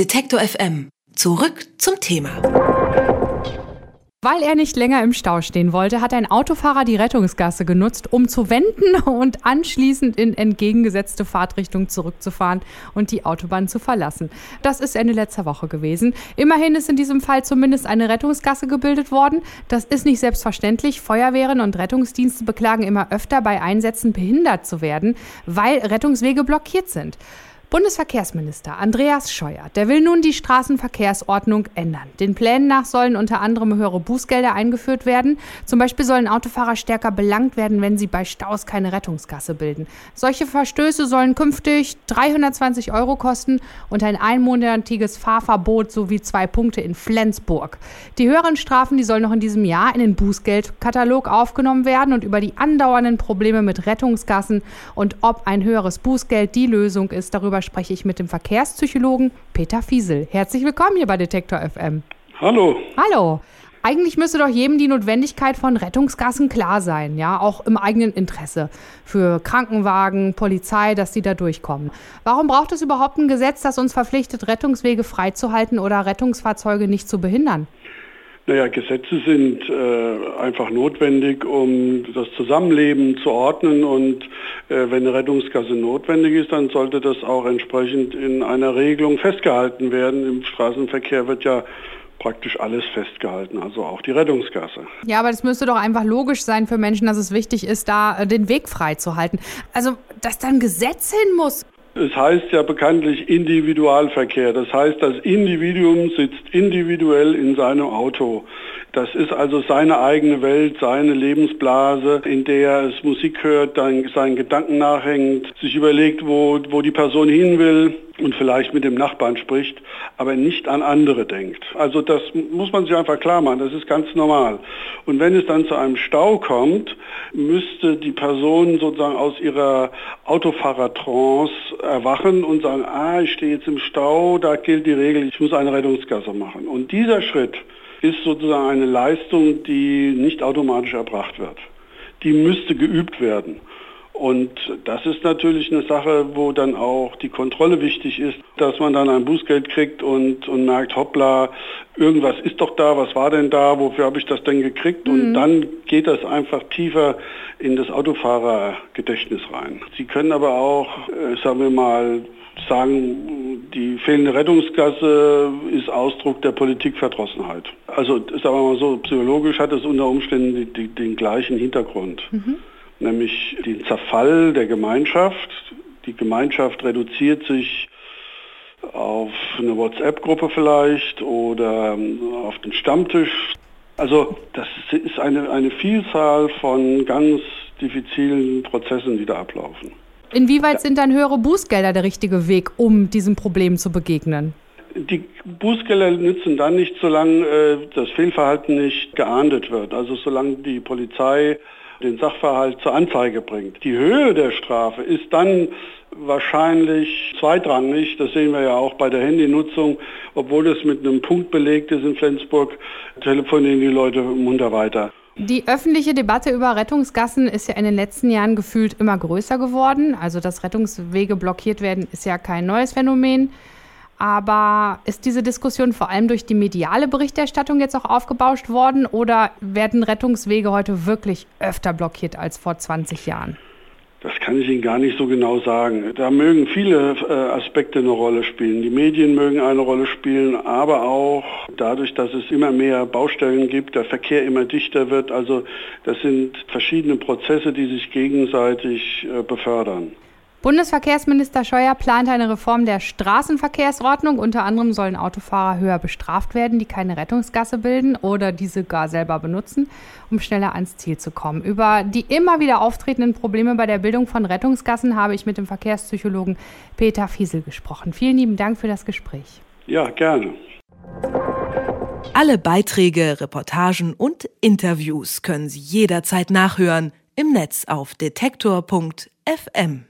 Detektor FM. Zurück zum Thema. Weil er nicht länger im Stau stehen wollte, hat ein Autofahrer die Rettungsgasse genutzt, um zu wenden und anschließend in entgegengesetzte Fahrtrichtung zurückzufahren und die Autobahn zu verlassen. Das ist Ende letzter Woche gewesen. Immerhin ist in diesem Fall zumindest eine Rettungsgasse gebildet worden. Das ist nicht selbstverständlich. Feuerwehren und Rettungsdienste beklagen immer öfter bei Einsätzen behindert zu werden, weil Rettungswege blockiert sind. Bundesverkehrsminister Andreas Scheuer, der will nun die Straßenverkehrsordnung ändern. Den Plänen nach sollen unter anderem höhere Bußgelder eingeführt werden. Zum Beispiel sollen Autofahrer stärker belangt werden, wenn sie bei Staus keine Rettungsgasse bilden. Solche Verstöße sollen künftig 320 Euro kosten und ein einmonatiges Fahrverbot sowie zwei Punkte in Flensburg. Die höheren Strafen, die sollen noch in diesem Jahr in den Bußgeldkatalog aufgenommen werden und über die andauernden Probleme mit Rettungsgassen und ob ein höheres Bußgeld die Lösung ist, darüber Darüber spreche ich mit dem Verkehrspsychologen Peter Fiesel. Herzlich willkommen hier bei Detektor FM. Hallo. Hallo. Eigentlich müsste doch jedem die Notwendigkeit von Rettungsgassen klar sein, ja, auch im eigenen Interesse. Für Krankenwagen, Polizei, dass die da durchkommen. Warum braucht es überhaupt ein Gesetz, das uns verpflichtet, Rettungswege freizuhalten oder Rettungsfahrzeuge nicht zu behindern? Naja, Gesetze sind äh, einfach notwendig, um das Zusammenleben zu ordnen und äh, wenn eine Rettungsgasse notwendig ist, dann sollte das auch entsprechend in einer Regelung festgehalten werden. Im Straßenverkehr wird ja praktisch alles festgehalten, also auch die Rettungsgasse. Ja, aber das müsste doch einfach logisch sein für Menschen, dass es wichtig ist, da äh, den Weg freizuhalten. Also, dass da ein Gesetz hin muss. Es heißt ja bekanntlich Individualverkehr. Das heißt, das Individuum sitzt individuell in seinem Auto. Das ist also seine eigene Welt, seine Lebensblase, in der es Musik hört, dann seinen Gedanken nachhängt, sich überlegt, wo, wo die Person hin will und vielleicht mit dem Nachbarn spricht, aber nicht an andere denkt. Also das muss man sich einfach klar machen, das ist ganz normal. Und wenn es dann zu einem Stau kommt, müsste die Person sozusagen aus ihrer Autofahrertrance erwachen und sagen, ah, ich stehe jetzt im Stau, da gilt die Regel, ich muss eine Rettungsgasse machen. Und dieser Schritt, ist sozusagen eine Leistung, die nicht automatisch erbracht wird. Die müsste geübt werden. Und das ist natürlich eine Sache, wo dann auch die Kontrolle wichtig ist, dass man dann ein Bußgeld kriegt und, und merkt, hoppla, irgendwas ist doch da, was war denn da, wofür habe ich das denn gekriegt? Mhm. Und dann geht das einfach tiefer in das Autofahrergedächtnis rein. Sie können aber auch, äh, sagen wir mal, sagen, die fehlende Rettungsgasse ist Ausdruck der Politikverdrossenheit. Also sagen wir mal so, psychologisch hat es unter Umständen die, die, den gleichen Hintergrund, mhm. Nämlich den Zerfall der Gemeinschaft. Die Gemeinschaft reduziert sich auf eine WhatsApp-Gruppe vielleicht oder ähm, auf den Stammtisch. Also das ist eine, eine Vielzahl von ganz diffizilen Prozessen, die da ablaufen. Inwieweit sind dann höhere Bußgelder der richtige Weg, um diesem Problem zu begegnen? Die Bußgelder nützen dann nicht, solange äh, das Fehlverhalten nicht geahndet wird. Also solange die Polizei den Sachverhalt zur Anzeige bringt. Die Höhe der Strafe ist dann wahrscheinlich zweitrangig. Das sehen wir ja auch bei der Handynutzung. Obwohl es mit einem Punkt belegt ist in Flensburg, telefonieren die Leute munter weiter. Die öffentliche Debatte über Rettungsgassen ist ja in den letzten Jahren gefühlt immer größer geworden. Also, dass Rettungswege blockiert werden, ist ja kein neues Phänomen. Aber ist diese Diskussion vor allem durch die mediale Berichterstattung jetzt auch aufgebauscht worden oder werden Rettungswege heute wirklich öfter blockiert als vor 20 Jahren? Das kann ich Ihnen gar nicht so genau sagen. Da mögen viele äh, Aspekte eine Rolle spielen. Die Medien mögen eine Rolle spielen, aber auch dadurch, dass es immer mehr Baustellen gibt, der Verkehr immer dichter wird. Also das sind verschiedene Prozesse, die sich gegenseitig äh, befördern. Bundesverkehrsminister Scheuer plant eine Reform der Straßenverkehrsordnung. Unter anderem sollen Autofahrer höher bestraft werden, die keine Rettungsgasse bilden oder diese gar selber benutzen, um schneller ans Ziel zu kommen. Über die immer wieder auftretenden Probleme bei der Bildung von Rettungsgassen habe ich mit dem Verkehrspsychologen Peter Fiesel gesprochen. Vielen lieben Dank für das Gespräch. Ja, gerne. Alle Beiträge, Reportagen und Interviews können Sie jederzeit nachhören im Netz auf detektor.fm.